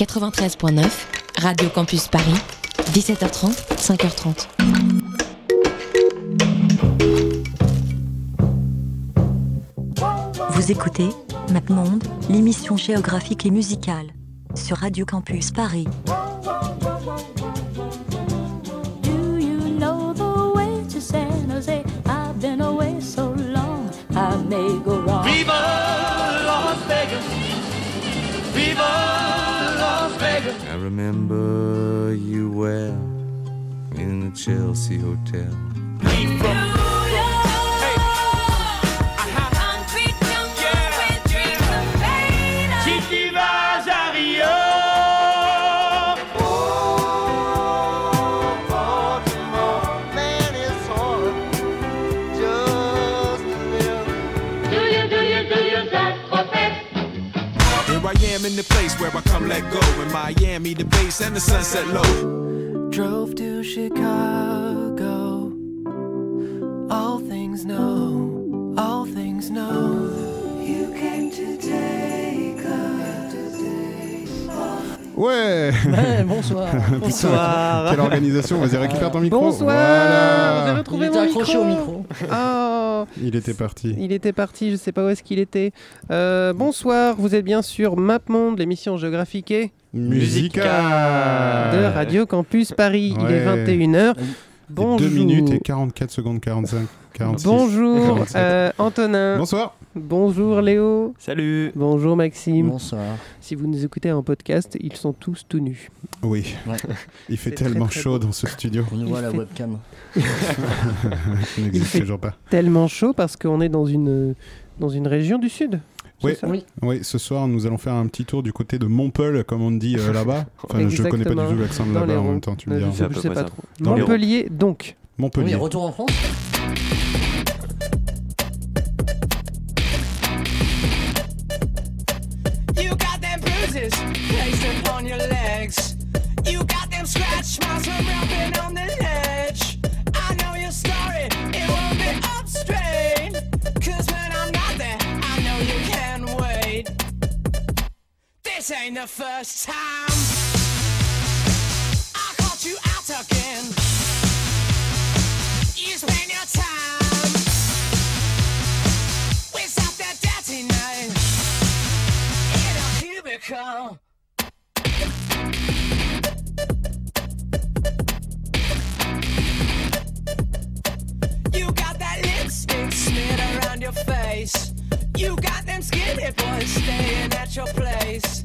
93.9, Radio Campus Paris, 17h30, 5h30. Vous écoutez MapMonde, l'émission géographique et musicale sur Radio Campus Paris. Remember you well in the Chelsea Hotel. In the place where I come let go. In Miami, the base and the sunset low. Drove to Chicago. Ouais Ouais, bonsoir. Putain, Quelle organisation Vas-y, récupère ton micro. Bonsoir. Voilà. J'ai Il retrouvé était mon accroché micro. au micro. Oh, Il était parti. il était parti, je sais pas où est-ce qu'il était. Euh, bonsoir, vous êtes bien sur MapMonde, l'émission géographique et Musica de Radio Campus Paris. Il est Ouais. 21h. Bonjour. 2 minutes et 44 secondes 45. 46. Bonjour 47. euh, Antonin. Bonsoir. Bonjour Léo. Salut Bonjour Maxime. Bonsoir. Si vous nous écoutez en podcast, ils sont tous tout nus. Oui, Ouais. il fait C'est très, tellement très chaud dans ce studio. On nous Il voit la fait- webcam. qui n'existe fait- toujours pas. Tellement chaud parce qu'on est dans une, dans une région du sud. Oui. Oui. Oui, ce soir, nous allons faire un petit tour du côté de Montpellier, comme on dit euh, là-bas. Enfin, je connais pas du tout l'accent de là-bas en même temps, tu me diras. Je sais, pas trop. Montpellier, donc. Montpellier. Oui, retour en France. You got them bruises placed upon your legs. You got them scratch marks from rubbing on the Ain't the first time I caught you out again. You spend your time with something dirty night in a cubicle. You got that lipstick smeared around your face. You got them skinny boys staying at your place.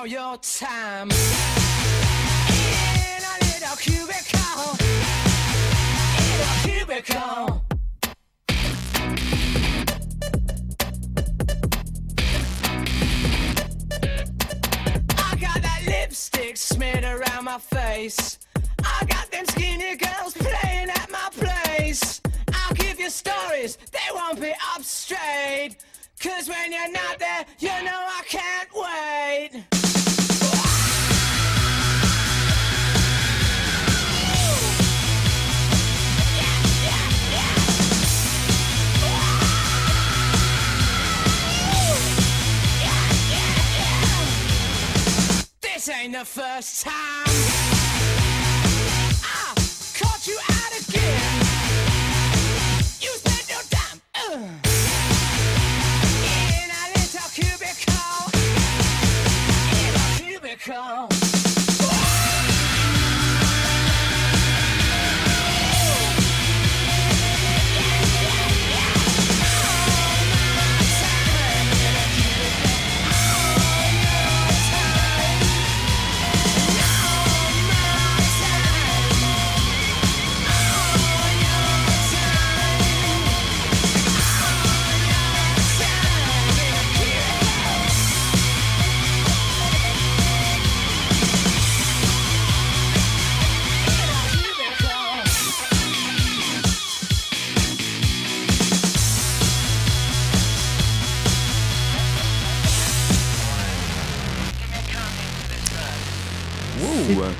all your time in a little cubicle. In a cubicle. I got that lipstick smeared around my face. I got them skinny girls playing at my place. I'll give you stories, they won't be up straight. Cause when you're not there, you know I can't the first time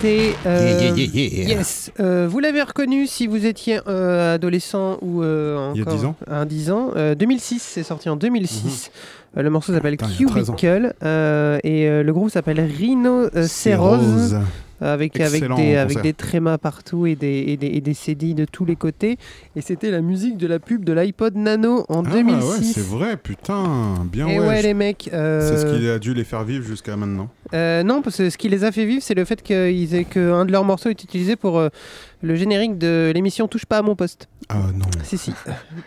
C'était. euh, Yeah, yeah, yeah, yeah. Yes. Euh, vous l'avez reconnu si vous étiez euh, adolescent ou euh, Il y a encore 10 ans un 10 ans. Euh, 2006, c'est sorti en 2006. Euh, le morceau s'appelle Putain, il y a 13 ans. Cubicle euh, et euh, le groupe s'appelle Rhino euh, Cerose. Avec, avec, des, avec des trémas partout et des, et des, et des CD de tous les côtés. Et c'était la musique de la pub de l'iPod Nano en Ah 2006. ouais, c'est vrai, putain, bien Et ouais. ouais, je- les mecs. euh, C'est ce qui a dû les faire vivre jusqu'à maintenant. Euh, non, parce que ce qui les a fait vivre, c'est le fait qu'ils aient qu'un de leurs morceaux est utilisé pour euh, le générique de l'émission Touche pas à mon poste. Ah non. Si, si,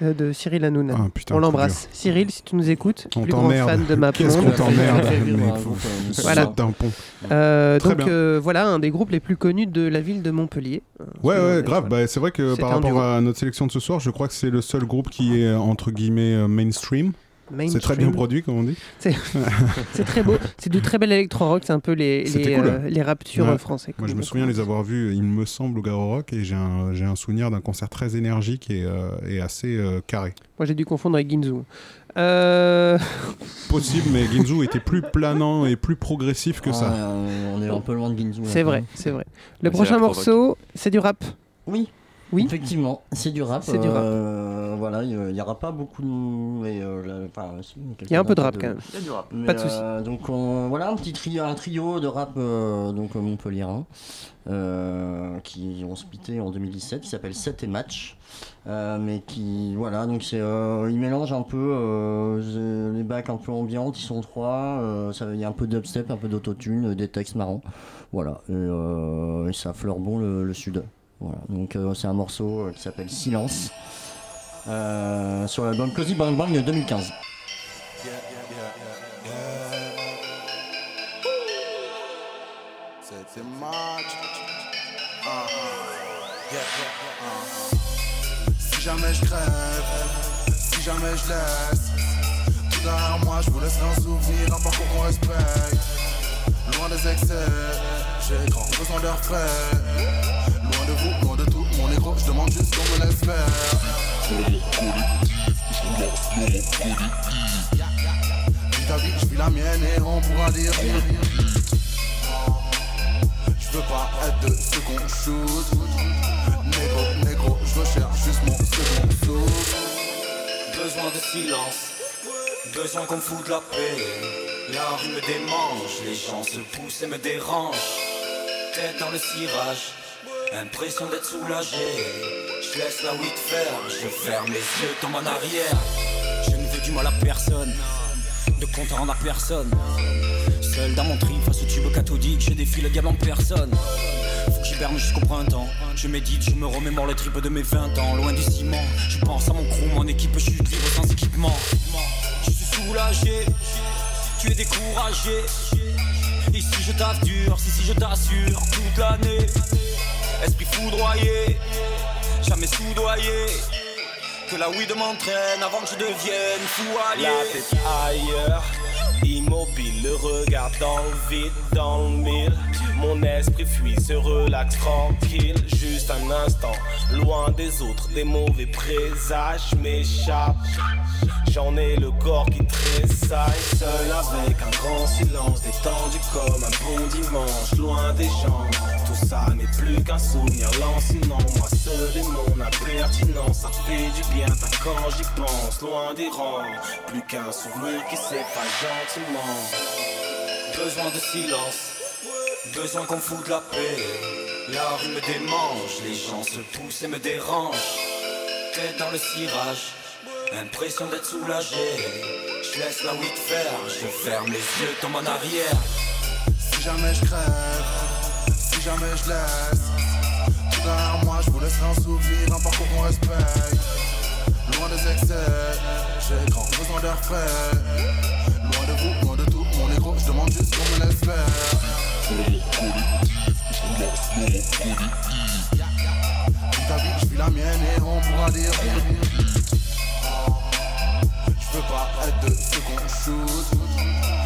de, de Cyril Hanouna. Ah, putain, On l'embrasse. Cyril, si tu nous écoutes, On plus grand t'emmerde. fan de ma Qu'est-ce qu'on t'emmerde Voilà. d'un pont. Euh, donc euh, voilà, un des groupes les plus connus de la ville de Montpellier. Euh, Ouais, euh, ouais, grave. Bah, c'est vrai que par un rapport duo. à notre sélection de ce soir, je crois que c'est le seul groupe qui est euh, entre guillemets euh, mainstream. C'est très bien produit, comme on dit. C'est c'est très beau. C'est du très bel électro-rock. C'est un peu les, les, cool. euh, les raptures Ouais. euh, français. Moi, je me souviens les avoir vus, il me semble, au Garo Rock, et j'ai un, j'ai un souvenir d'un concert très énergique et, euh, et assez euh, carré. Moi, j'ai dû confondre avec Ginzu. Euh, Possible, mais Ginzu était plus planant et plus progressif que ça. Ouais, on est un peu loin de Ginzu. c'est maintenant. vrai, c'est vrai. Le c'est prochain morceau, c'est du rap. Oui. Oui. Effectivement, c'est du rap. C'est du rap. euh, voilà, il n'y aura pas beaucoup de. mais, euh, là, enfin, si, Il y a un peu de rap, quand même. Il y a du rap. Mais, Pas de souci. euh, donc on- voilà un petit trio, un trio de rap euh, donc Montpellierin euh, qui ont splitté en 2017 qui s'appelle 7 et Match. Euh, mais qui voilà donc c'est euh, ils mélangent un peu euh, les bacs un peu ambiantes ils sont trois euh, ça il y a un peu d'upstep un peu d'autotune des textes marrants voilà et, euh, et ça fleure bon le, le sud voilà donc euh, c'est un morceau euh, qui s'appelle Silence euh, sur l'album Cozy Bang Bang de 2015 C'était match. Ah, ah. Yeah, yeah, ah. Si jamais je crève, si jamais je laisse, tout derrière moi, je vous laisserai un souvenir, un parcours qu'on respecte. Loin des excès, j'ai grand besoin d'air frais. Loin de vous, loin de tout, mon négro, je demande juste qu'on me laisse faire. Je vis la mienne et on pourra dire. Je veux pas être de ceux qu'on shoot. Négro, négro, je recherche juste mon second souffle. Besoin de silence, besoin qu'on me foute la paix. La rue me démange, les gens se poussent et me dérangent. Tête dans le cirage, impression d'être soulagé. Je laisse la weed faire, je ferme les yeux, tombe en arrière. Je ne veux du mal à personne, de compte à rendre à personne. Seul dans mon trip face au tube cathodique, je défie le diable en personne. Faut que j'hiberne jusqu'au printemps. Je médite, je me remémore les tripes de mes 20 ans, loin du ciment. Je pense à mon crew, mon équipe, je suis libre sans équipement. Je suis soulagé, tu es découragé. Ici je taffe dur, si si je t'assure, toute l'année. Esprit foudroyé, jamais soudoyé. Que la weed m'entraîne avant que je devienne fou allié. La tête ailleurs, immobile, le regard dans le vide, dans le mille. Mon esprit fuit, se relaxe tranquille, juste un instant, loin des autres, des mauvais présages m'échappent. J'en ai le corps qui tressaille, seul avec un grand silence, détendu comme un bon dimanche, loin des gens. Ça n'est plus qu'un souvenir lancinant, moi seul et mon impertinence, ça fait du bien quand j'y pense, loin des rangs. Plus qu'un souvenir qui s'efface gentiment. Besoin de silence, besoin qu'on me foute la paix. La rue me démange, les gens se poussent et me dérangent. Tête dans le cirage, impression d'être soulagé. Je laisse la weed faire, je ferme les yeux, tombe en arrière. Si jamais je crève, jamais je laisse, tout derrière moi, je vous laisserai un souvenir, un parcours qu'on respecte. Loin des excès, j'ai grand besoin d'air frais. Loin de vous, loin de tout, mon négro, je demande juste qu'on me laisse faire. Vis ta vie, je vis la mienne et on pourra dire. Je veux pas être de ceux qu'on shoot.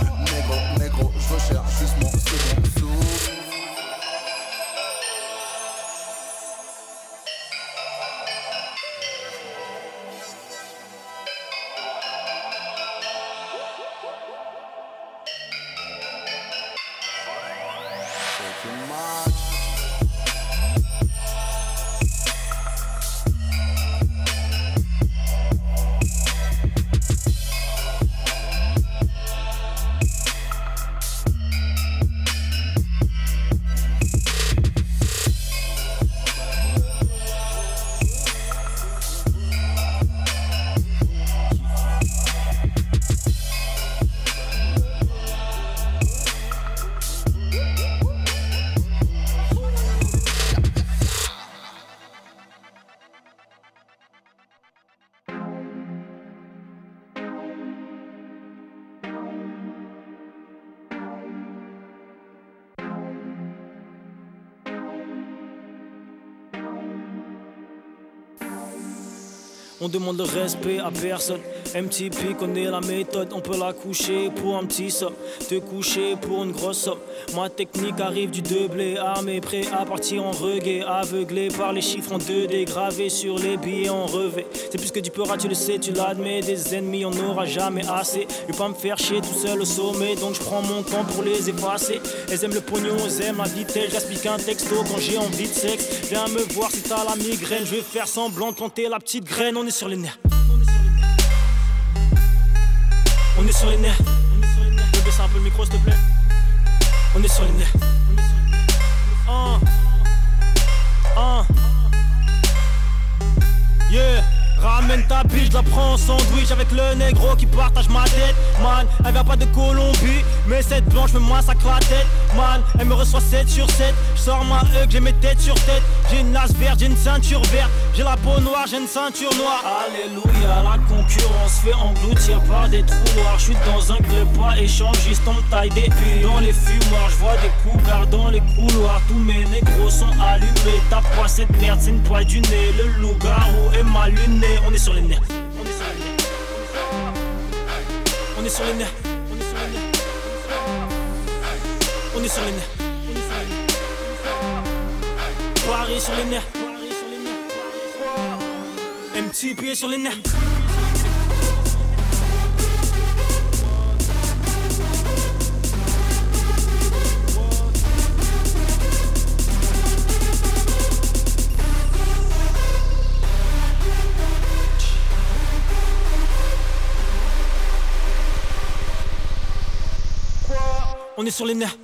On demande le respect à personne. MTP connaît la méthode, on peut la coucher pour un petit somme, te coucher pour une grosse somme. Ma technique arrive du doublé, armé, prêt à partir en reggae, aveuglé par les chiffres en 2D, gravés sur les billets en revêt. C'est plus que du peur, tu le sais, tu l'admets, des ennemis on n'aura jamais assez. Je vais pas me faire chier tout seul au sommet, donc je prends mon temps pour les effacer. Elles aiment le pognon, elles aiment la vitesse, j'explique un texto quand j'ai envie de sexe. Viens me voir si t'as la migraine, je vais faire semblant de planter la petite graine, on est sur les nerfs. On est sur les nerfs. Vais baisser un peu le micro s'il te plaît. On est sur les nerfs. Un. Un. Yeah. Ramène ta biche, la prends en sandwich avec le négro qui partage ma tête. Man, elle vient pas de Colombie, mais cette blanche me massacre la tête. Man, elle me reçoit 7 sur 7. Je sors ma hug, j'ai mes têtes sur tête. J'ai une lace verte, j'ai une ceinture verte. J'ai la peau noire, j'ai une ceinture noire. Alléluia, la concurrence fait engloutir par des trous noirs. Je suis dans un club pas on me taille des puits dans les fumoirs. Je vois des coups dans les couloirs. Tous mes négros sont allumés. Pas cette merde, c'est une poids du nez. Le loup-garou est mal luné. On est sur les nerfs. On est sur les nerfs. On est sur les nerfs. On est sur les nerfs. Paris sur les nerfs. MTP sur les nerfs. On est sur les nerfs.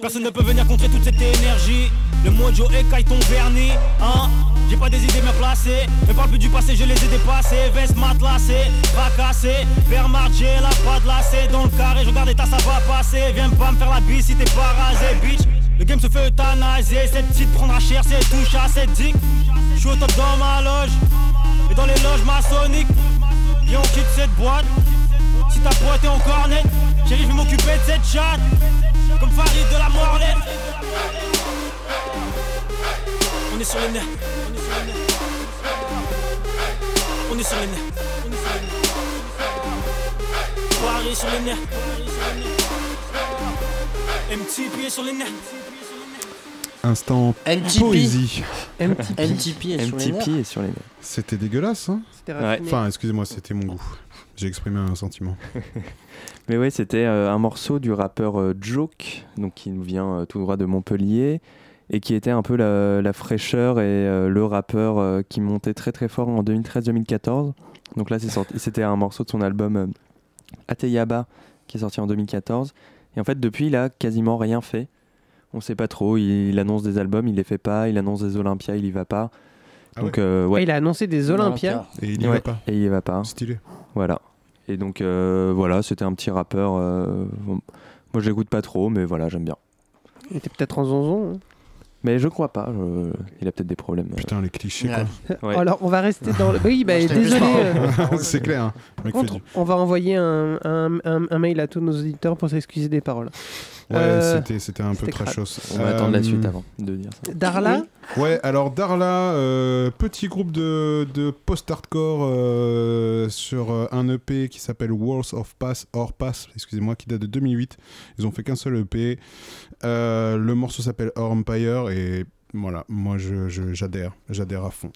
Personne ne peut venir contrer toute cette énergie. Le mojo écaille ton vernis. Hein J'ai pas des idées bien placées. Ne parle plus du passé, je les ai dépassés. Veste matelassée, fracassée. Vers j'ai la patte lacée. Dans le carré, je regarde et ça va passer. Viens pas me faire la bise si t'es pas rasé, bitch. Le game se fait euthanasier. Cette petite prendra cher, c'est touche à cette dick. Je suis au top dans ma loge. Et dans les loges maçonniques. Viens, on quitte cette boîte. Si ta pote est encore nette, chérie, je vais m'occuper de cette chatte. Comme Farid de la Morlaine. On est sur les nerfs. On est sur les nerfs. Paris sur les nerfs. MTP est sur les nerfs. Instant MTP. poésie. MTP. MTP est sur les MTP nerfs. est sur les nerfs. C'était dégueulasse, hein C'était raffiné. Enfin, excusez-moi, c'était mon goût. J'ai exprimé un sentiment. Mais ouais, c'était euh, un morceau du rappeur euh, Joke, donc qui nous vient euh, tout droit de Montpellier, et qui était un peu la, fraîcheur et le rappeur qui montait très très fort en 2013-2014. Donc là, c'était un morceau de son album euh, Ateyaba, qui est sorti en 2014. Et en fait, depuis, il a quasiment rien fait. On sait pas trop. Il, annonce des albums, il les fait pas. Il annonce des Olympias, il y va pas. Ah Donc, ouais euh, ouais. Ah, il a annoncé des Olympias. Et il y Ouais, va pas. Et il y va pas. Stylé. Voilà. Et donc euh, voilà, c'était un petit rappeur. euh, bon, moi, je l'écoute pas trop, mais voilà, j'aime bien. Il était peut-être en zonzon. hein. Mais je crois pas. je- Il a peut-être des problèmes. euh. Putain, les clichés, quoi. Ouais. Alors, on va rester dans le. Oui, bah, désolé. euh, C'est clair. hein. Mec contre, du- on va envoyer un, un- un- un mail à tous nos auditeurs pour s'excuser des paroles. Ouais, Euh, c'était, c'était un peu crachos. On va attendre la Euh, suite avant de dire ça. Darla Ouais, alors Darla, euh, petit groupe de, de post-hardcore euh, sur un EP qui s'appelle Worlds of Pass, or Pass, excusez-moi, qui date de 2008. Ils ont fait qu'un seul EP. Euh, le morceau s'appelle Our Empire et voilà, moi je, je- j'adhère, j'adhère à fond.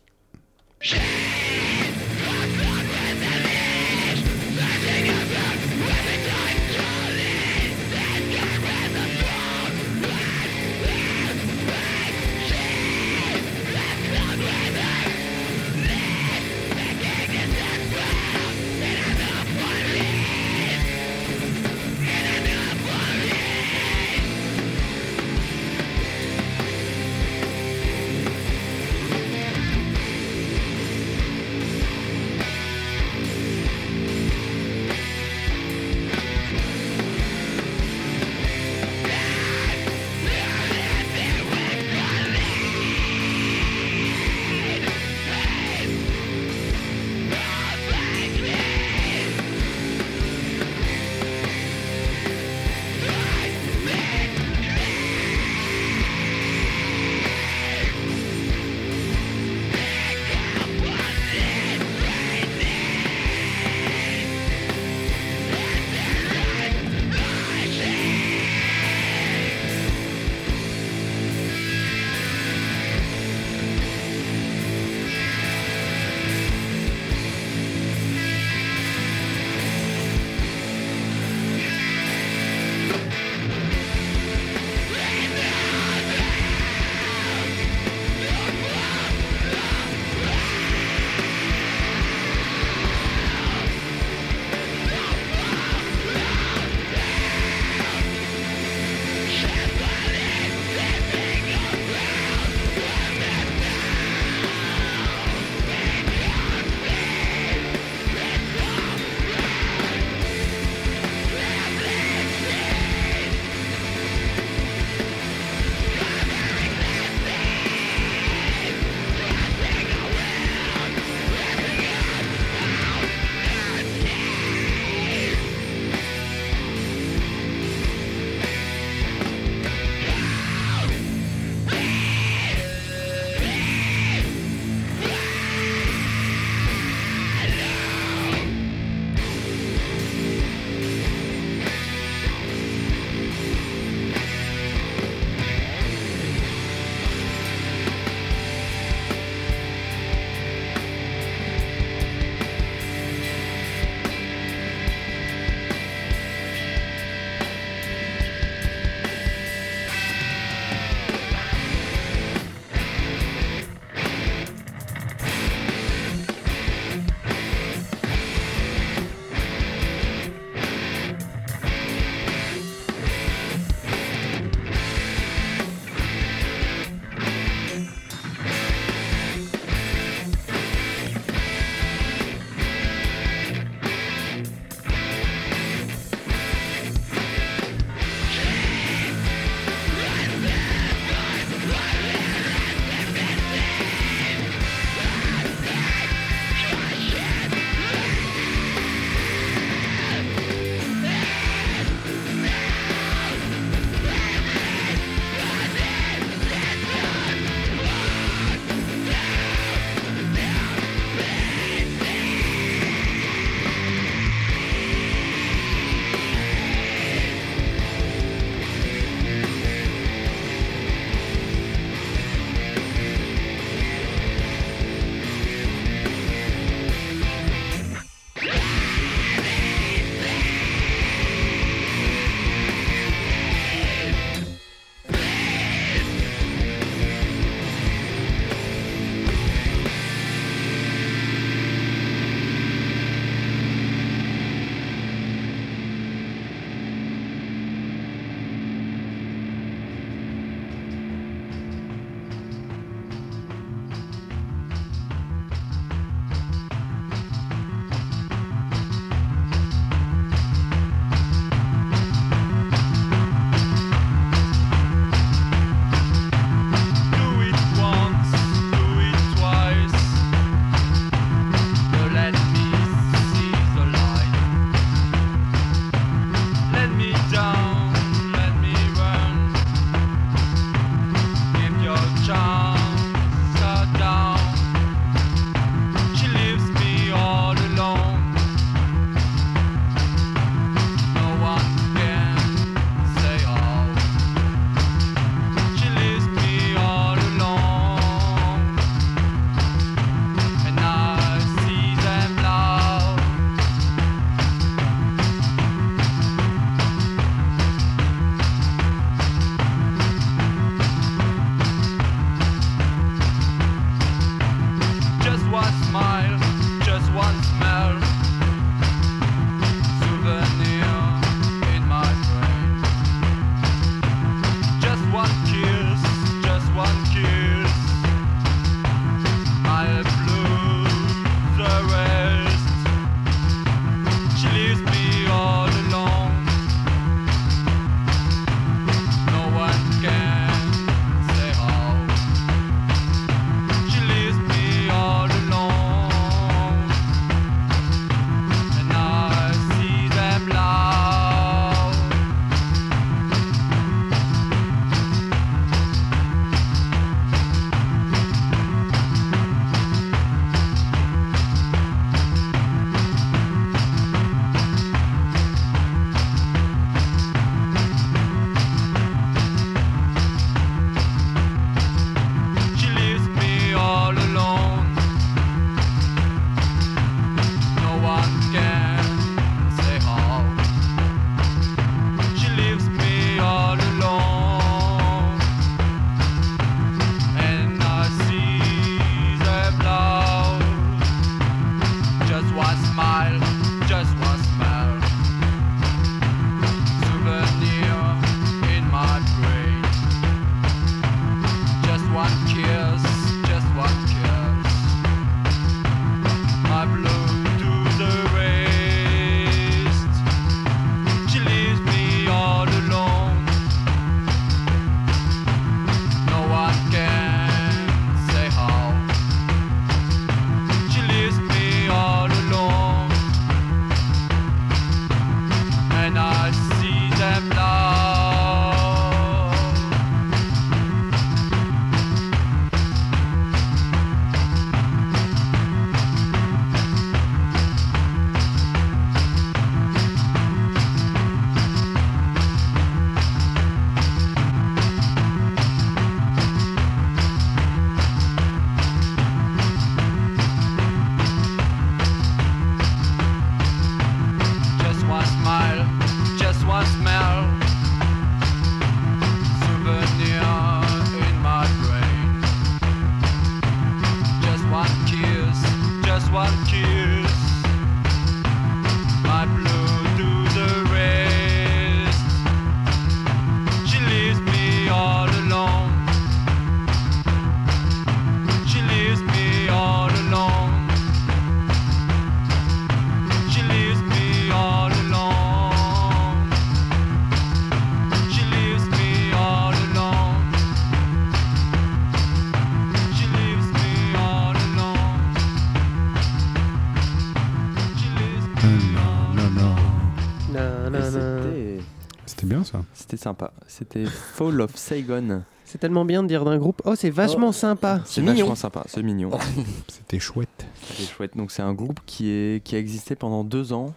C'était sympa. C'était Fall of Saigon. C'est tellement bien de dire d'un groupe. Oh, c'est vachement sympa. C'est vachement sympa, c'est mignon. C'était chouette. C'était chouette. Donc c'est un groupe qui, est, qui a existé pendant deux ans,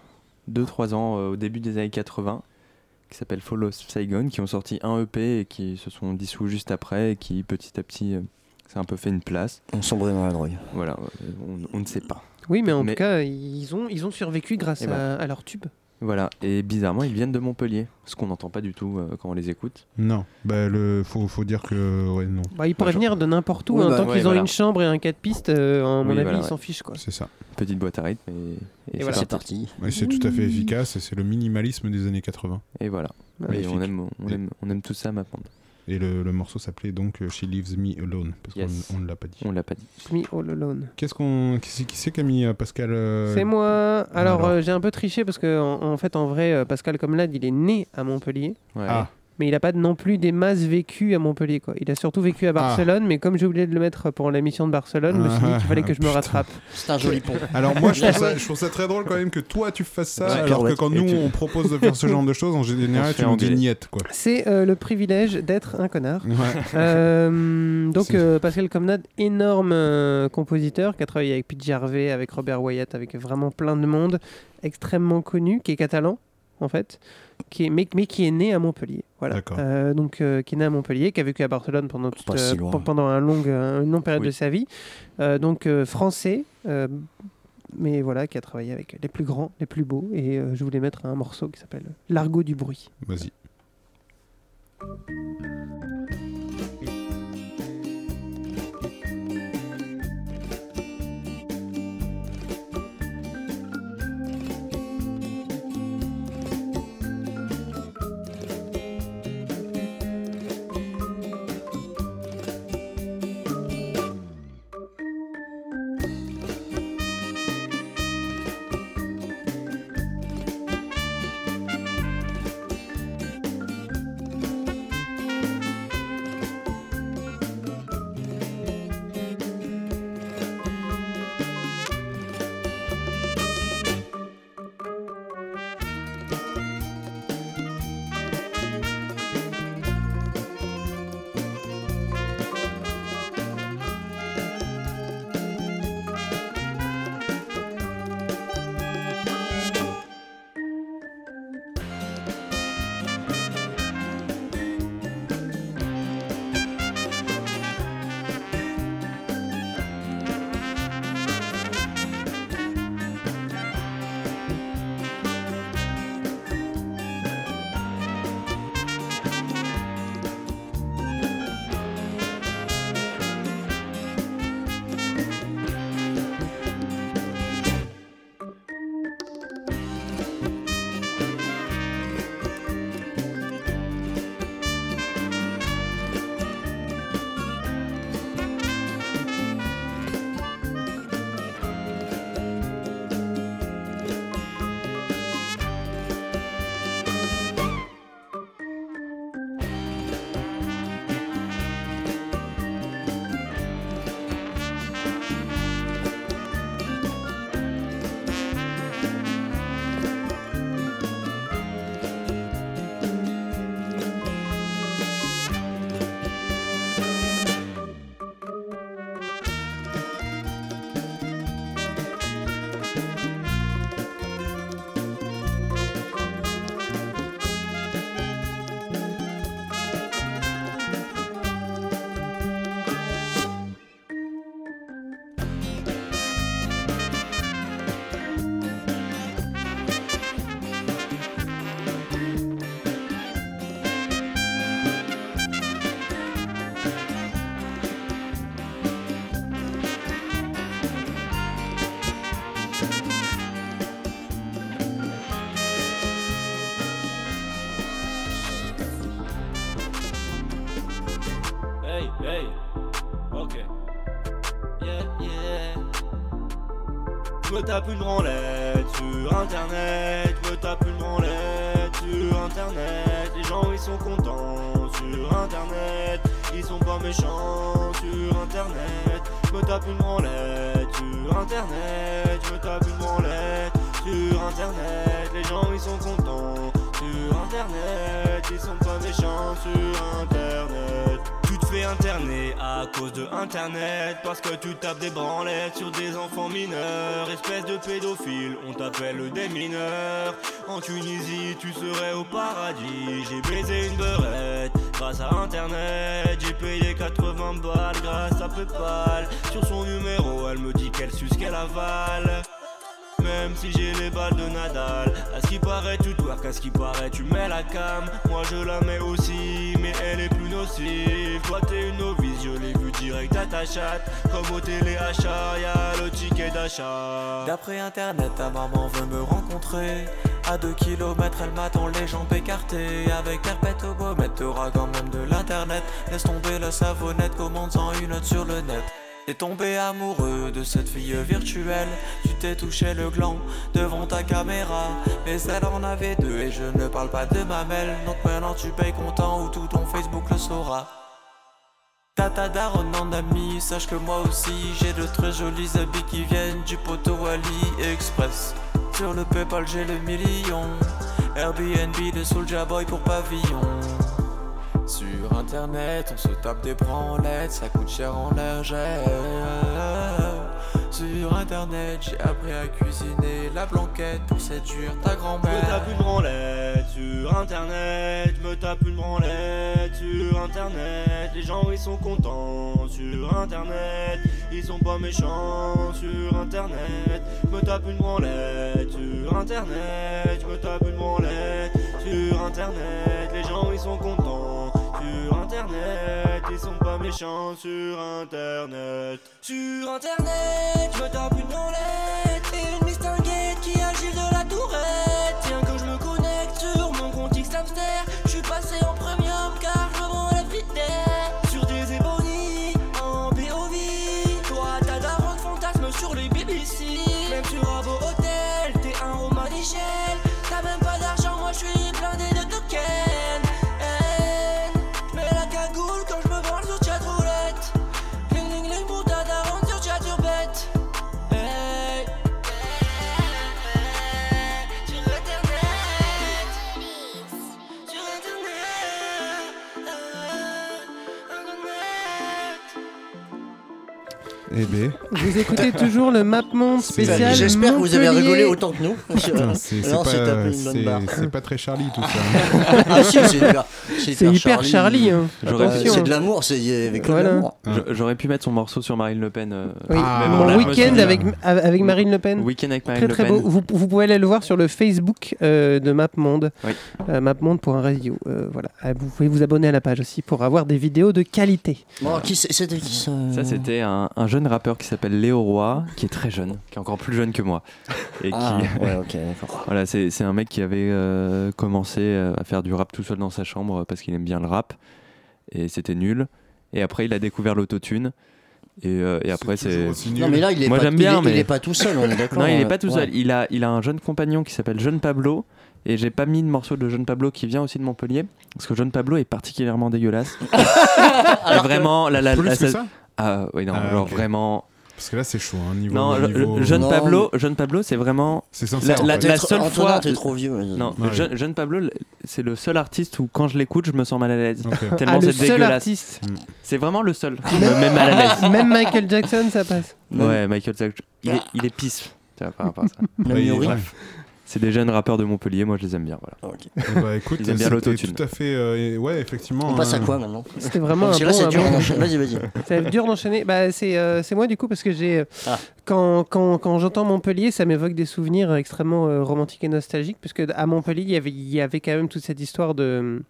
deux, trois ans euh, au début des années 80, qui s'appelle Fall of Saigon, qui ont sorti un EP et qui se sont dissous juste après et qui petit à petit euh, s'est un peu fait une place. On sombré dans la drogue. Voilà, euh, on, on ne sait pas. Oui, mais en Mais- tout cas, ils ont, ils ont survécu grâce à leur tube. Voilà, et bizarrement, ils viennent de Montpellier, ce qu'on n'entend pas du tout euh, quand on les écoute. Non, bah, le, faut, faut dire que. Ouais, non. Bah, ils pourraient venir de n'importe où, Oui, hein, bah, tant ouais, qu'ils ont voilà. une chambre et un 4 pistes, euh, à mon avis, voilà, ils ouais. s'en fichent. Quoi. C'est ça. Petite boîte à rythme et, Et voilà. C'est parti. Ouais, c'est tout à fait efficace et c'est le minimalisme des années 80. Et voilà. Et on aime, on, aime, on aime tout ça maintenant. Et le, le morceau s'appelait donc euh, She Leaves Me Alone, parce Yes. qu'on on ne l'a pas dit. On l'a pas dit. Me all alone. Qu'est-ce qu'on, qui c'est qui c'est qui a mis euh, Pascal euh, C'est moi. Alors, alors. euh, j'ai un peu triché parce que en, en fait, en vrai, Pascal Comlade, il est né à Montpellier. Ouais. Ah. Mais il n'a pas non plus des masses vécues à Montpellier. Quoi. Il a surtout vécu à Barcelone, mais comme j'ai oublié de le mettre pour l'émission de Barcelone, je me suis dit qu'il fallait que je me Putain. rattrape. C'est un joli pont. Alors moi je trouve, ça, je trouve ça très drôle quand même que toi tu fasses ça Ouais, alors que quand nous tu- on propose de faire ce genre de choses en On général tu nous dis niette quoi. C'est euh, le privilège d'être un connard. Ouais. Euh, donc euh, Pascal Comnade, énorme euh, compositeur qui a travaillé avec Pete Gervais, avec Robert Wyatt, avec vraiment plein de monde, extrêmement connu, qui est catalan en fait, qui est, mais, mais qui est né à Montpellier. Voilà. Euh, donc euh, qui est né à Montpellier, qui a vécu à Barcelone pendant, toute, Pas si euh, loin. pendant un long, une longue période Oui. de sa vie. Euh, donc euh, français. euh, mais voilà, qui a travaillé avec les plus grands, les plus beaux, et euh, je voulais mettre un morceau qui s'appelle L'argot du bruit. Vas-y. Ok. Yeah, yeah. Je me tape une branlette sur internet, je me tape une branlette sur internet. Les gens ils sont contents sur internet, ils sont pas méchants sur internet. Je me tape une branlette sur internet, je me tape une branlette sur internet. Les gens ils sont contents sur internet. Ils sont pas méchants sur internet. Fais interner à cause de internet. Parce que tu tapes des branlettes sur des enfants mineurs. Espèce de pédophile, on t'appelle des mineurs. En Tunisie, tu serais au paradis. J'ai baisé une beurette grâce à internet. J'ai payé 80 balles grâce à Paypal. Sur son numéro, elle me dit qu'elle suce, qu'elle avale. Même si j'ai les balles de Nadal À ce qui paraît tu twerk, à ce qui paraît tu mets la cam Moi je la mets aussi elle est plus nocive Toi t'es une novice, je l'ai vu direct à ta chatte Comme au téléachat, y'a le ticket d'achat D'après internet, ta maman veut me rencontrer. À 2 km, elle m'attend les jambes écartées. Avec perpète au bomette, t'auras quand même de l'internet. Laisse tomber la savonnette, commande-en une note sur le net. T'es tombé amoureux de cette fille virtuelle. Tu t'es touché le gland devant ta caméra. Mais elle en avait deux et je ne parle pas de mamelle. Donc maintenant tu payes content ou tout ton Facebook le saura. Tata daronne en ami, sache que moi aussi j'ai de très jolis habits qui viennent du poteau Ali Express. Sur le Paypal j'ai le million, Airbnb de Soulja Boy pour pavillon. Sur internet on se tape des branlettes, ça coûte cher en lingère. Sur internet j'ai appris à cuisiner la blanquette pour séduire ta Je me grand-mère. tape une branlette sur internet, me tape une branlette sur internet. Les gens ils sont contents sur internet, ils sont pas méchants sur internet. Me tape une branlette sur internet, me tape une branlette sur internet. Les gens ils sont contents sur internet, ils sont pas méchants sur internet. Sur internet, je tape une branlette et une mistinguette qui agit de la tourette. Eh ben. Vous écoutez toujours le Map Monde spécial. J'espère que vous avez rigolé autant que nous. C'est pas, très Charlie tout ça. Ah si, c'est hyper, Charlie, hein. C'est de l'amour, c'est Voilà. J'aurais pu mettre son morceau sur Marine Le Pen. euh, Oui, mais mon week-end avec, avec Marine Le Pen. Week-end avec Marine Très Le très Pen. beau. Vous, vous pouvez aller le voir sur le Facebook euh, de MapMonde. Oui. Euh, MapMonde pour un radio. Euh, voilà. Euh, Vous pouvez vous abonner à la page aussi pour avoir des vidéos de qualité. Bon, qui c'était qui ça Ça, c'était un, un jeune rappeur qui s'appelle Léo Roy, qui est très jeune, qui est encore plus jeune que moi. Et Ah, qui, ouais, ok, d'accord. voilà, c'est un mec qui avait euh, commencé euh, à faire du rap tout seul dans sa chambre parce qu'il aime bien le rap. Et c'était nul. Et après, il a découvert l'autotune. Et, euh, et après, c'est. Non, mais là, il est Moi, pas- j'aime il bien, est- mais. il est pas tout seul, on est d'accord, Non, il est euh, pas tout ouais. seul. Il a, il a un jeune compagnon qui s'appelle Jeune Pablo. Et j'ai pas mis de morceau de Jeune Pablo qui vient aussi de Montpellier. Parce que Jeune Pablo est particulièrement dégueulasse. Et vraiment, la, la, la- ça Ah oui, non, Ah, genre ok. vraiment. Parce que là, c'est chaud. Hein, niveau, Non, le- niveau- le- jeune Non, Pablo, jeune Pablo, c'est vraiment C'est sincère, la, en la- fait. la seule trop- fois. T'es trop vieux, vas-y. Non, Ouais. jeune, jeune Pablo, le- c'est le seul artiste où quand je l'écoute, je me sens mal à l'aise. Ok. Tellement Ah, le c'est seul dégueulasse. artiste. C'est vraiment le seul qui me met mal à l'aise. Même Michael Jackson, ça passe. Ouais, Michael Jackson, il est, il est pisse. tu vois, par rapport à ça. Même Ouais, Yuri. C'est des jeunes rappeurs de Montpellier, moi je les aime bien. Voilà. Eh bah, écoute, Ils aiment bien l'autotune. tout à fait. euh, ouais, effectivement. On passe à hein. quoi maintenant? C'était vraiment Parce un que là, bon- c'est dur bon- d'enchaîner. Vas-y, vas-y. C'est dur d'enchaîner. Bah, c'est euh, c'est moi du coup parce que j'ai euh, Ah. quand, quand, quand j'entends Montpellier, ça m'évoque des souvenirs extrêmement euh, romantiques et nostalgiques parce que à Montpellier, il y avait il y avait quand même toute cette histoire de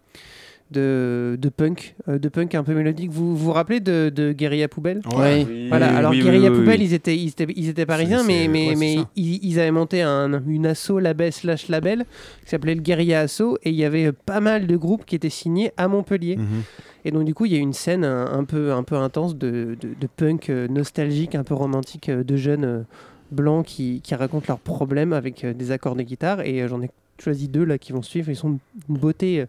de, de punk, euh, de punk un peu mélodique. Vous vous, vous rappelez de, de Guérilla Poubelle? Ouais. Oui. Voilà, alors oui, Guérilla oui, oui, Poubelle, oui. Ils, étaient, ils, étaient, ils étaient parisiens, mais, mais, ouais, mais ils, ils avaient monté un, une asso label slash label qui s'appelait le Guérilla Asso et il y avait pas mal de groupes qui étaient signés à Montpellier. Mhm. Et donc du coup, il y a une scène un, un peu, un peu intense de, de, de punk euh, nostalgique, un peu romantique euh, de jeunes blancs qui, qui racontent leurs problèmes avec des accords de guitare. Et j'en ai choisi deux là qui vont suivre. Ils sont une beauté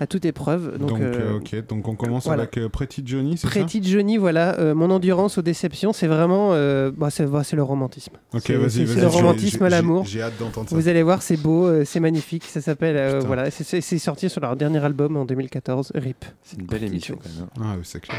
à toute épreuve. Donc, euh, euh, ok, donc on commence avec euh, Pretty Johnny, c'est Pretty Johnny, voilà, mon endurance aux déceptions, c'est vraiment, bah, c'est bah, le romantisme. Ok, vas-y, vas-y. C'est le romantisme à l'amour. J'ai hâte d'entendre ça. Vous allez voir, c'est beau, c'est magnifique, ça s'appelle, voilà, c'est sorti sur leur dernier album en 2014, RIP. C'est une belle émission quand même. Hein. Ah oui, c'est clair.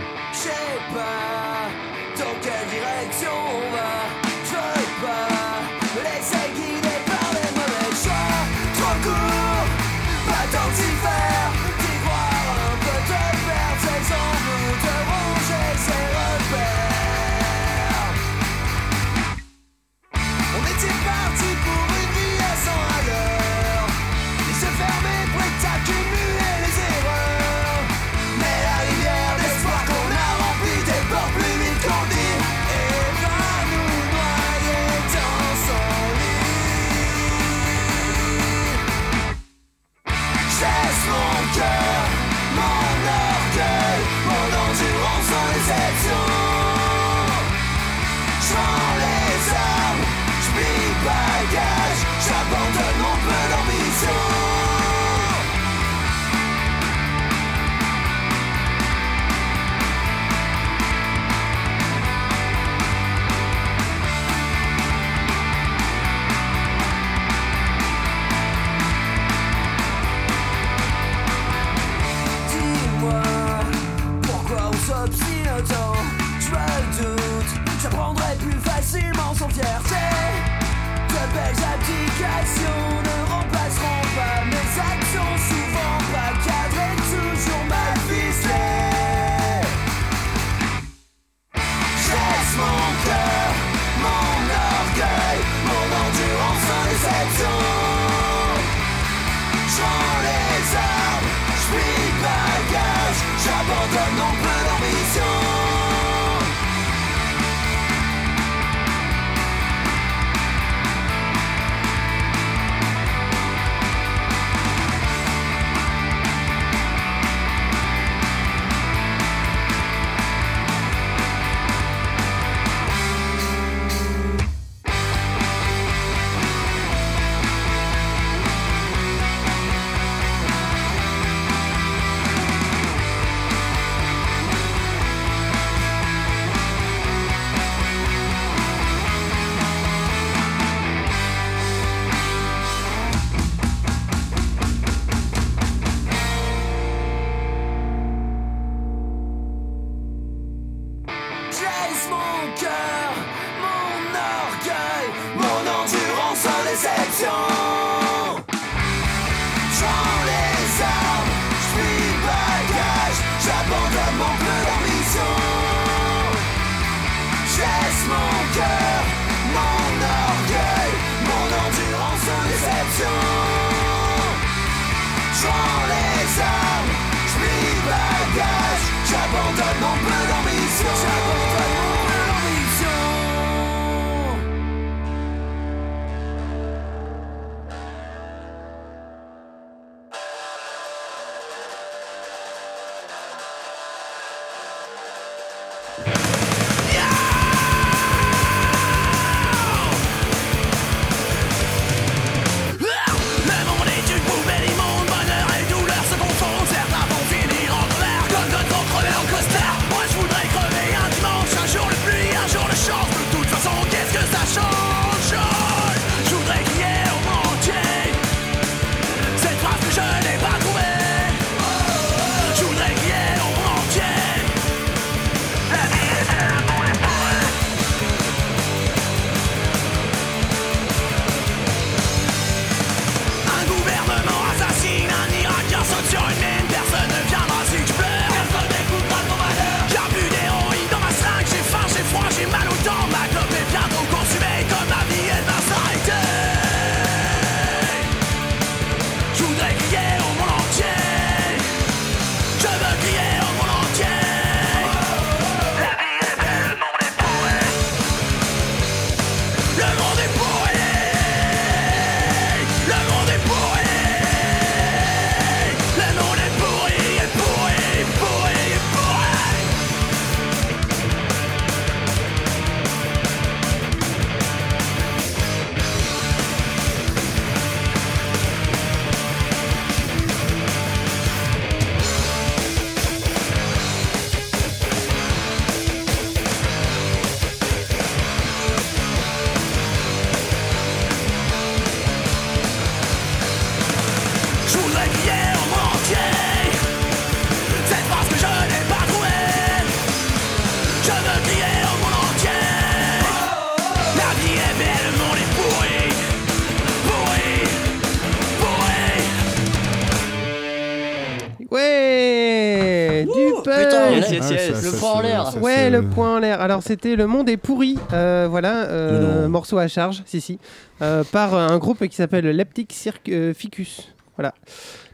Ouais, le point en l'air. Alors, c'était Le Monde est pourri. euh, voilà, euh, morceau à charge, si, si. euh, par un groupe qui s'appelle Leptic Circ euh, Ficus. Voilà.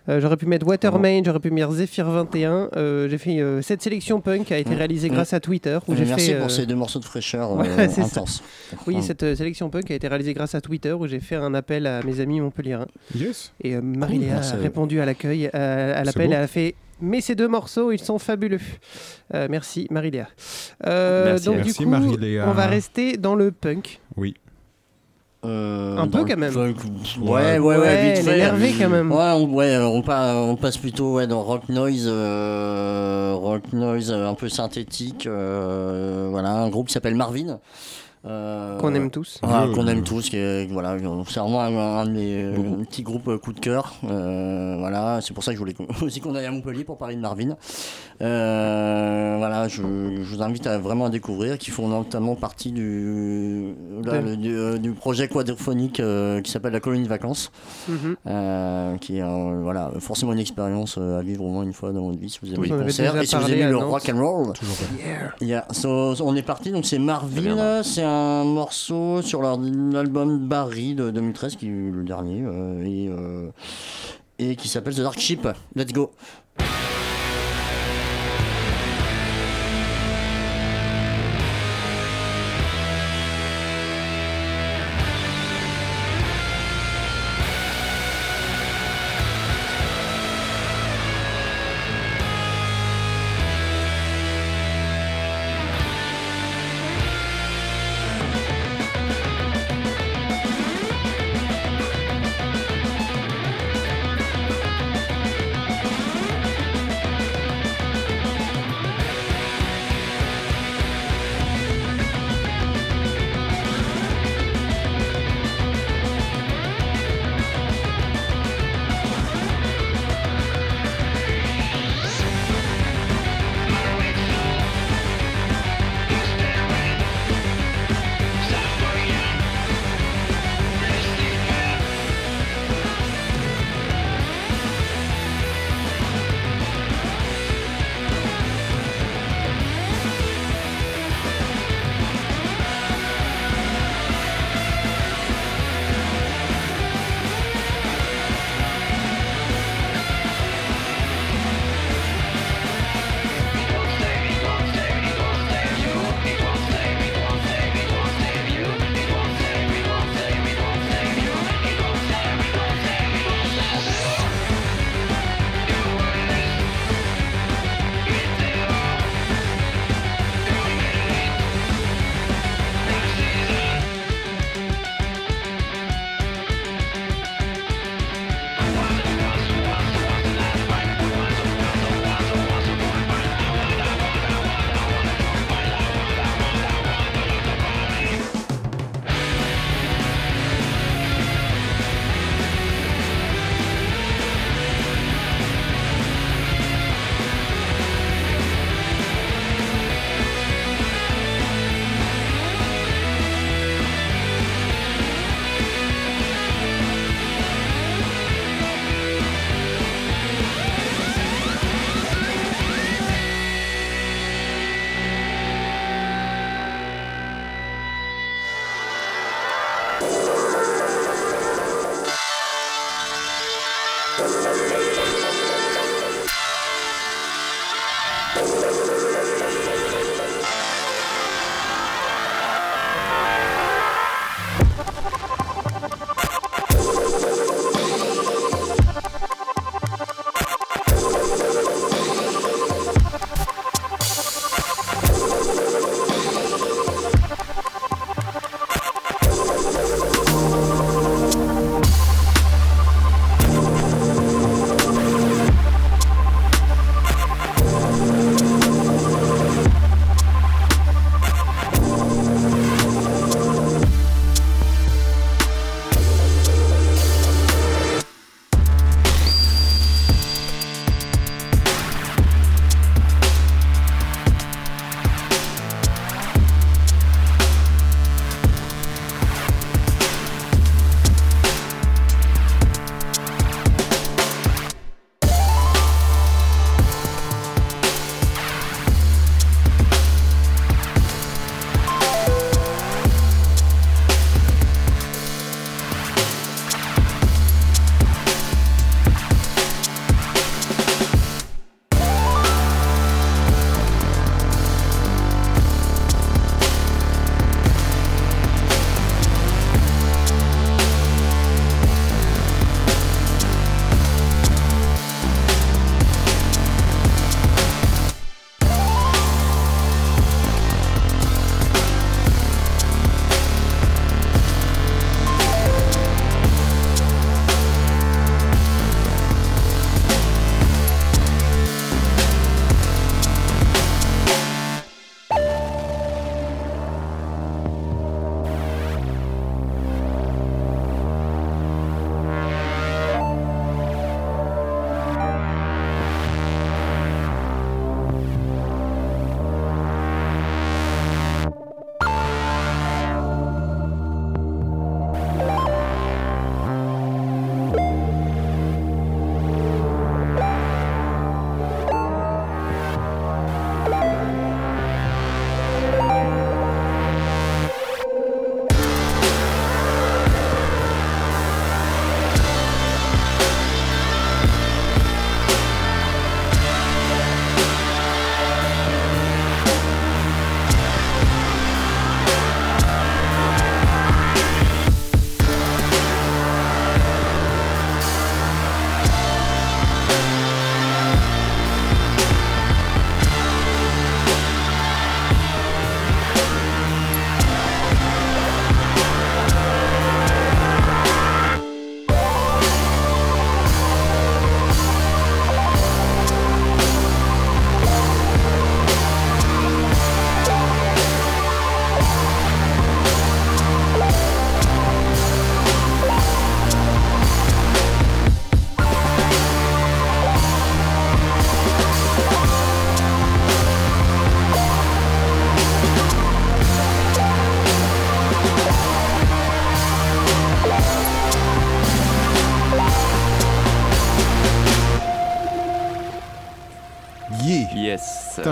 Euh, j'aurais pu mettre Watermain, j'aurais pu mettre Zephyr 21. euh, j'ai fait euh, cette sélection punk a été Mm. réalisée Mm. grâce à Twitter. Où j'ai Merci fait, pour euh, ces deux morceaux de fraîcheur Ouais, euh, intenses. Oui, Mm. cette euh, sélection punk a été réalisée grâce à Twitter où j'ai fait un appel à mes amis montpelliérains. Yes. Et euh, Marie-Léa merci a à répondu à l'accueil, à C'est l'appel, elle a fait Mais ces deux morceaux, ils sont fabuleux. Euh, merci Marie-Léa. Euh, Merci, donc merci, du coup, Marie-Léa. on va rester dans le punk. Oui. Euh, Un peu, quand même. punk, Ouais, ouais, ouais, Ouais, vite fait. est énervée, quand même. Ouais, on, ouais, on, pa- on passe plutôt ouais, dans rock noise, euh, rock noise un peu synthétique. euh, voilà, un groupe qui s'appelle Marvin. Euh, Qu'on aime tous. Ouais, qu'on aime tous. Qui est, voilà, c'est vraiment un, un de mes euh, petits groupes euh, coup de cœur. Euh, voilà, c'est pour ça que je voulais aussi qu'on aille à Montpellier pour parler de Marvin. Euh, voilà, je, je vous invite à vraiment à découvrir, qui font notamment partie du, là, De- le- du, du projet quadrophonique euh, qui s'appelle la colonie de vacances, Mhm. euh, qui est euh, voilà, forcément une expérience à vivre au moins une fois dans votre vie si vous aimez Oui, les concerts et si vous aimez le rock and roll. Toujours. Yeah. So, so, on est parti, donc c'est Marvin, c'est un morceau sur leur album Barry de 2013, qui est le dernier, euh, et, euh, et qui s'appelle The Dark Ship. Let's go.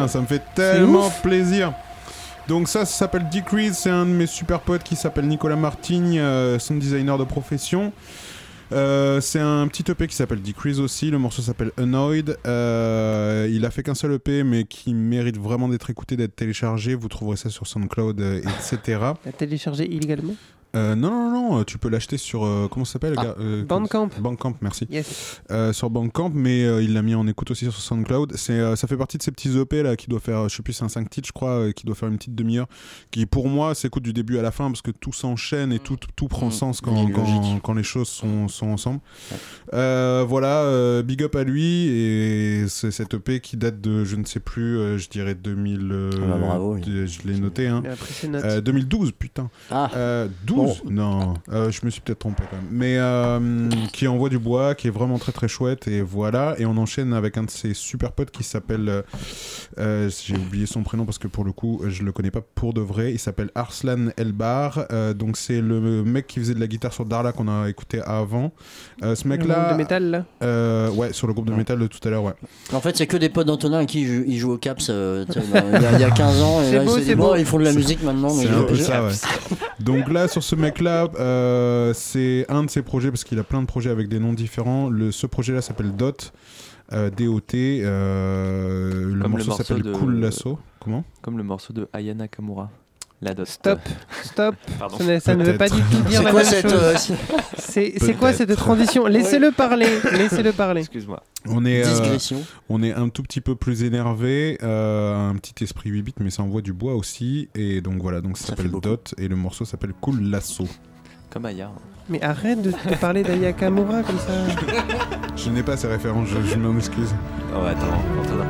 Putain, ça me fait tellement plaisir. Donc ça, ça s'appelle Decrease, c'est un de mes super potes qui s'appelle Nicolas Martigne, euh, sound designer de profession. Euh, c'est un petit EP qui s'appelle Decrease aussi, le morceau s'appelle Annoyed. Euh, il a fait qu'un seul EP mais qui mérite vraiment d'être écouté, d'être téléchargé. Vous trouverez ça sur SoundCloud, euh, etc. T'as téléchargé illégalement? Euh, non, non, non, tu peux l'acheter sur. euh, comment ça s'appelle Ah, gars Euh, Bandcamp. Bandcamp, merci. Yes. Euh, sur Bandcamp, mais euh, il l'a mis en écoute aussi sur SoundCloud. C'est, euh, ça fait partie de ces petits EP là qui doit faire, je sais plus, c'est un 5 titres, je crois, euh, qui doit faire une petite demi-heure. Qui pour moi s'écoute du début à la fin parce que tout s'enchaîne et tout, tout prend sens quand, quand, les choses sont, sont ensemble. Euh, voilà, euh, big up à lui et c'est cet EP qui date de, je ne sais plus, euh, je dirais 2000. euh, Ah bah bravo, oui. Je l'ai noté, hein. Il a pris ses notes. Euh, 2012, putain. Ah. Euh, 12 Non, euh, je me suis peut-être trompé quand même. Mais euh, qui envoie du bois, qui est vraiment très très chouette. Et voilà. Et on enchaîne avec un de ses super potes qui s'appelle. euh, J'ai oublié son prénom parce que pour le coup, je le connais pas pour de vrai. Il s'appelle Arslan Elbar. Euh, donc c'est le mec qui faisait de la guitare sur Darla qu'on a écouté avant. Euh, ce Le mec-là. groupe de métal, là euh, Ouais, sur le groupe de métal de tout à l'heure, ouais. En fait, c'est que des potes d'Antonin à qui il joue, il joue au Caps euh, il y, a- il y a 15 ans. Et C'est là, beau, bon, beau. ils font de la musique maintenant. C'est un peu ça, ouais. Donc là, sur ce mec-là, euh, c'est un de ses projets, parce qu'il a plein de projets avec des noms différents. Le, ce projet-là s'appelle Dot, euh, D-O-T. euh, le Comme morceau s'appelle de- Cool Lasso. Comment? Comme le morceau de Aya Nakamura. La dot. Stop, stop. Pardon. Ça ne, ça ne veut pas du tout dire la quoi même cette, chose. euh, C'est c'est quoi cette transition? Laissez-le parler. Laissez-le parler. Excuse-moi. on est, euh, on est un tout petit peu plus énervé, euh, un petit esprit 8 bits, mais ça envoie du bois aussi. Et donc voilà, donc ça, Ça s'appelle. Dot et le morceau s'appelle Cool Lasso. Comme Aya. Mais arrête de te parler d'Ayakamura comme ça. Je n'ai pas ces références, je, je m'en excuse. Oh, attends, Antonin.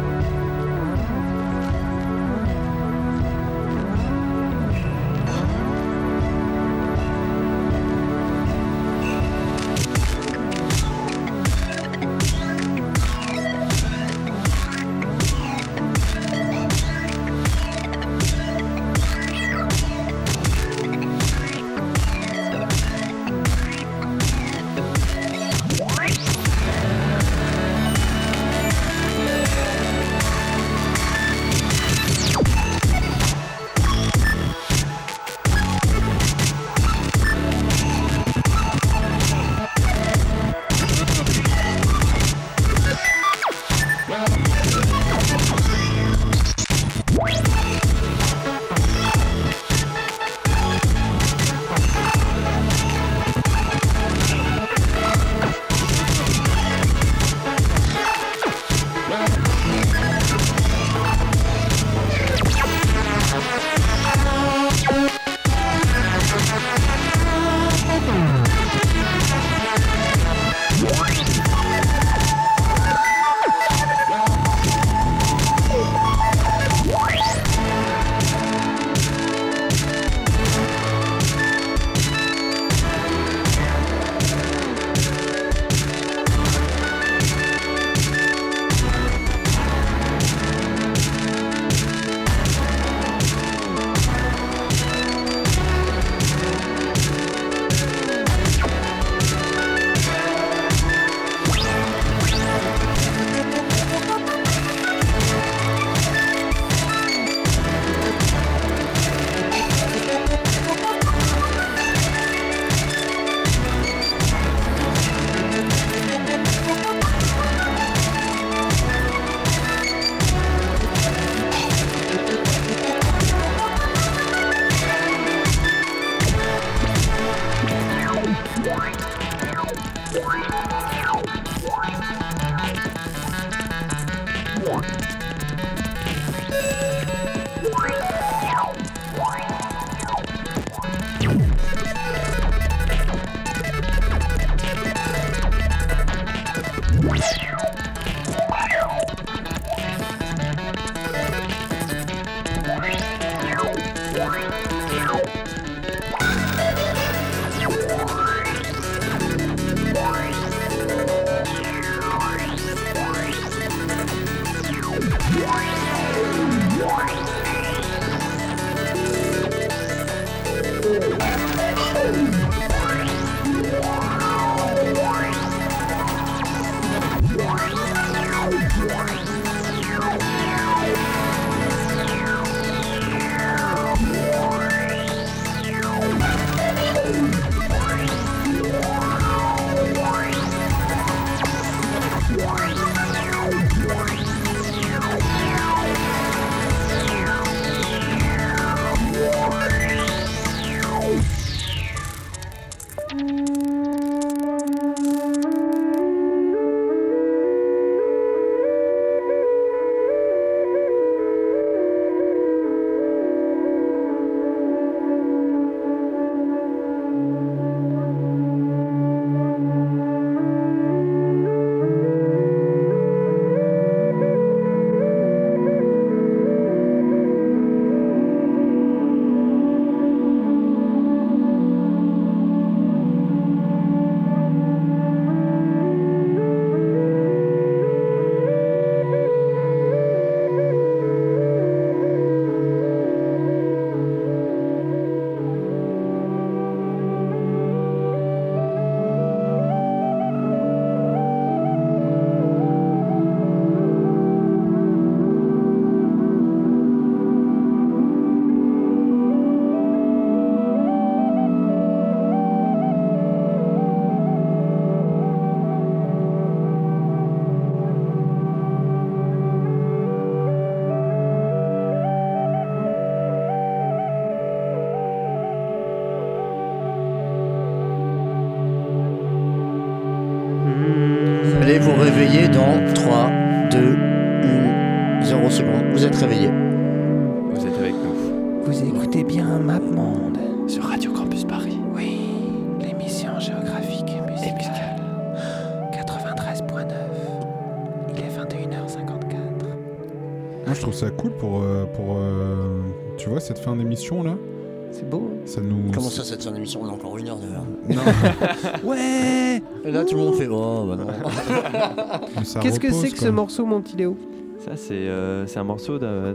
Ça Qu'est-ce que c'est que ce morceau, mon petit Léo Ça, c'est euh, c'est un morceau d'un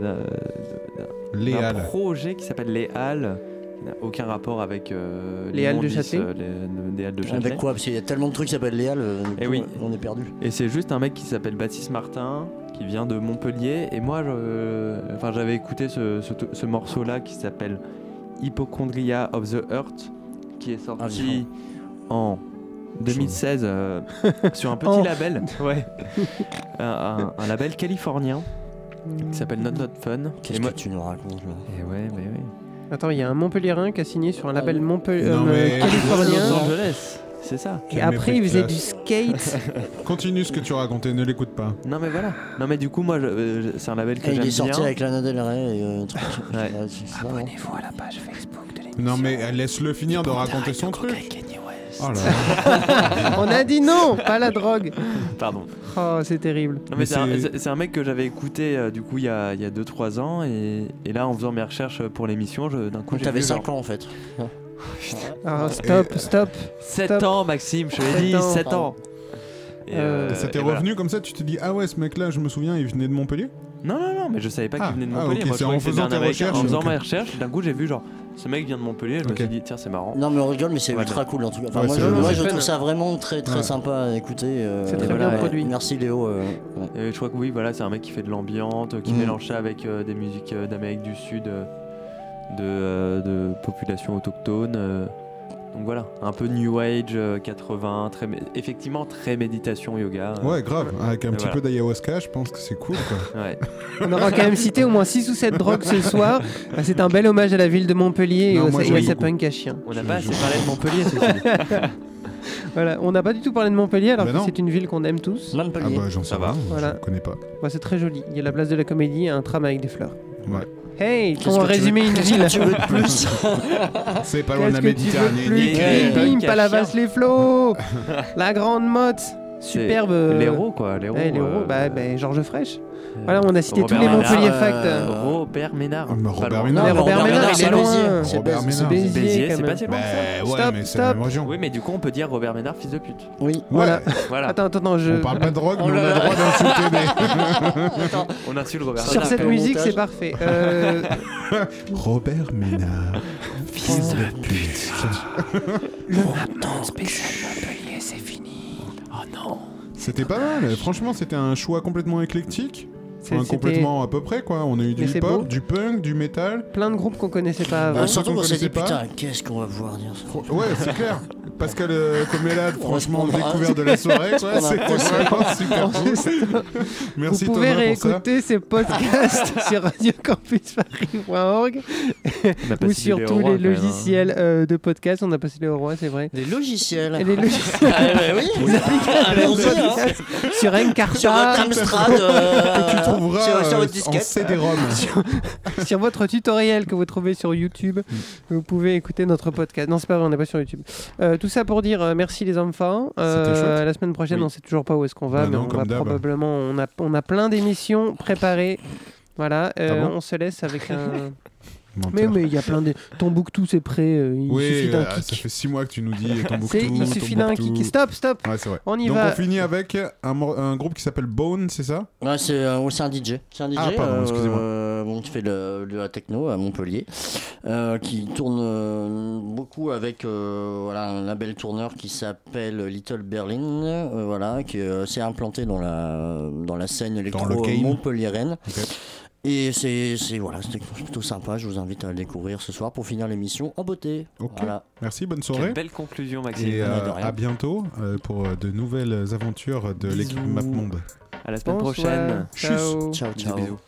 Les Halles. projet qui s'appelle Les Halles. qui n'a aucun rapport avec euh, Les Halles de Châtelet euh, les- les Halles de Châtelet. Avec quoi? Parce qu'il y a tellement de trucs qui s'appellent Léal, euh, du Eh coup, oui. on est perdu. Et c'est juste un mec qui s'appelle Baptiste Martin, qui vient de Montpellier. Et moi, enfin, j'avais écouté ce, ce- ce morceau-là qui s'appelle Hypochondria of the Earth, qui est Ah, sorti en 2016 euh, sur un petit En. label. Ouais. un, un- un label californien qui s'appelle Not Not Fun. Qu'est-ce Et moi- que tu nous racontes là Et ouais, mais oui. Attends, il y a un Montpellierin qui a signé sur un label Ah, Montpellier mais- californien. Los Angeles, c'est ça. Et après, il faisait du skate. Continue ce que tu racontais, ne l'écoute pas. Non mais voilà. Non mais du coup moi euh, c'est un label que Et j'aime Il est sorti bien. avec Lana Del Rey et euh, truc. Ouais. Non Abonnez-vous à la page Facebook de l'émission. Non, mais euh, laisse-le finir de raconter son truc. Oh là là. On a dit non, pas la drogue. Pardon. Oh, c'est terrible. Non, mais Mais c'est un, c'est- c'est- c'est un mec que j'avais écouté euh, du coup il y a 2-3 ans et, et là en faisant mes recherches pour l'émission je- d'un coup j'ai T'avais vu 5 genre ans en fait. Ah, stop, stop. 7 Stop. ans Maxime je te l'ai Sept dit ans. 7 ans. Et, Euh, Et ça t'est et voilà. revenu comme ça Tu t'es dit, ah ouais, ce mec-là, je me souviens, il venait de Montpellier? Non non non mais je savais pas Ah, qu'il venait de ah, Montpellier. ok, Moi je c'est croyais en faisant un tes Américain. recherches, En faisant ok. mes recherches d'un coup j'ai vu genre ce mec vient de Montpellier je me suis dit tiens c'est marrant. Non mais on rigole mais c'est Ouais, ultra cool en tout cas. Enfin, Ouais, moi je, moi, trouve ça vraiment très très Ouais. sympa à écouter. euh, C'est très voilà, bien produit. Merci Léo. euh, ouais. Et je crois que oui voilà c'est un mec qui fait de l'ambiante qui Mm. mélange ça avec euh, des musiques euh, d'Amérique du Sud euh, de, euh, de population autochtone. Euh. donc voilà, un peu New Age euh, 80, très, mé- effectivement très méditation yoga. euh. Ouais, grave. Avec un Et petit voilà. peu d'ayahuasca, je pense que c'est cool, quoi. Ouais. On aura quand même cité au moins 6 ou 7 drogues ce soir. Ah, C'est un bel hommage à la ville de Montpellier Non, et, moi, au- à sa punk à chien. On n'a pas assez parlé de Montpellier, ceci. Voilà, on n'a pas du tout parlé de Montpellier alors Bah que c'est une ville qu'on aime tous. Ah Montpellier. bah, j'en sais Ça va. pas, Voilà. je connais pas. Bah, c'est très joli. Il y a la place de la comédie et un tram avec des fleurs. Ouais. Hey, résumé veux- une ville. tu veux de plus C'est pas loin de la Méditerranée. Bim, Palavas les flots La grande motte Superbe L'héros, quoi. L'héros. Ouais, l'héros, euh, bah, bah, Georges Fraîche. Euh, Voilà, on a cité tous Robert les Montpellier Facts. euh, Robert Ménard. Ah, Robert. Ménard. Robert Robert Ménard, Ménard, il est c'est loin. C'est Robert. Ménard. Béziers, Béziers, c'est pas si loin que ça. Bah ouais, Stop, mais c'est stop. la même région. Oui, mais du coup, on peut dire Robert Ménard, fils de pute. Oui. Voilà. Voilà. Attends, attends, attends, je... On parle pas de drogue, Oh mais on là a le droit d'insulter des. Attends. On insulte Robert Sur Ménard. cette Au musique, c'est parfait. Euh, Robert Ménard. Fils de pute. le maintenant spécial Montpellier, c'est fini. Oh non. C'était pas mal, franchement, c'était un choix complètement éclectique. C'est- Enfin, complètement à peu près, quoi. On a eu du c'est hip-hop, du punk, du metal. Plein de groupes qu'on connaissait pas Bah, avant. Ouais, surtout qu'on s'est dit putain, qu'est-ce qu'on va pouvoir dire ça Ouais, c'est clair. Pascal euh, Comelade, franchement, prendra. découvert de la soirée, vraiment super cool. Merci Vous pouvez Thomas pour ça. réécouter ces podcasts sur radiocampusparis.org ou sur les tous Rois, les hein. logiciels euh, de podcast. On a passé les rois, c'est vrai. Des logiciels. Et les logiciels. Ah, ouais, oui. Hein. sur Encarta. Sur Amstrad. euh, Que tu sur, sur euh, votre en disquette. CD-ROM. sur votre tutoriel que vous trouvez sur YouTube, Mm. vous pouvez écouter notre podcast. Non, c'est pas vrai, on n'est pas sur YouTube. Euh, tout ça pour dire euh, merci les enfants. Euh, la semaine prochaine, Oui. on sait toujours pas où est-ce qu'on va, Bah mais non, on va probablement. On a, on a plein d'émissions préparées. Voilà, euh, Ah bon on se laisse avec un. Menteur. mais mais il y a plein de. Tombouctou, c'est prêt. euh, il Oui, suffit d'un euh, ça kick. fait 6 mois que tu nous dis Tombouctou, il suffit d'un kick. Stop, stop. Ouais, c'est vrai. On y Donc va. on finit avec un, groupe qui s'appelle Bone, c'est ça? Ouais, c'est euh, un DJ. C'est un DJ Ah, pardon, excusez-moi. euh, bon, qui fait de, de la techno à Montpellier, euh, qui tourne euh, beaucoup avec euh, voilà, un label tourneur qui s'appelle Little Berlin, euh, voilà, qui euh, s'est implanté dans la, dans la scène électro montpelliéraine. Ok. Et c'est c'est- voilà, c'était plutôt sympa. Je vous invite à le découvrir ce soir pour finir l'émission en beauté. Voilà. Merci, bonne Quelle soirée. belle conclusion, Maxime. Et euh, à bientôt euh, pour euh, de nouvelles aventures de l'équipe. MapMonde. À la semaine Bonsoir. prochaine. Ciao. Ciao, ciao. bisous.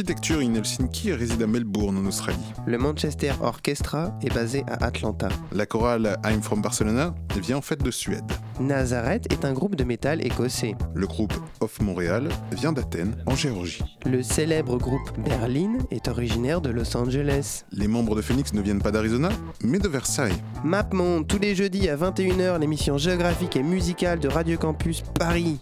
Architecture in Helsinki réside à Melbourne en Australie. Le Manchester Orchestra est basé à Atlanta. La chorale I'm from Barcelona vient en fait de Suède. Nazareth est un groupe de métal écossais. Le groupe Off Montréal vient d'Athènes, en Géorgie. Le célèbre groupe Berlin est originaire de Los Angeles. Les membres de Phoenix ne viennent pas d'Arizona, mais de Versailles. MapMonde, tous les jeudis à 21h, l'émission géographique et musicale de Radio Campus Paris.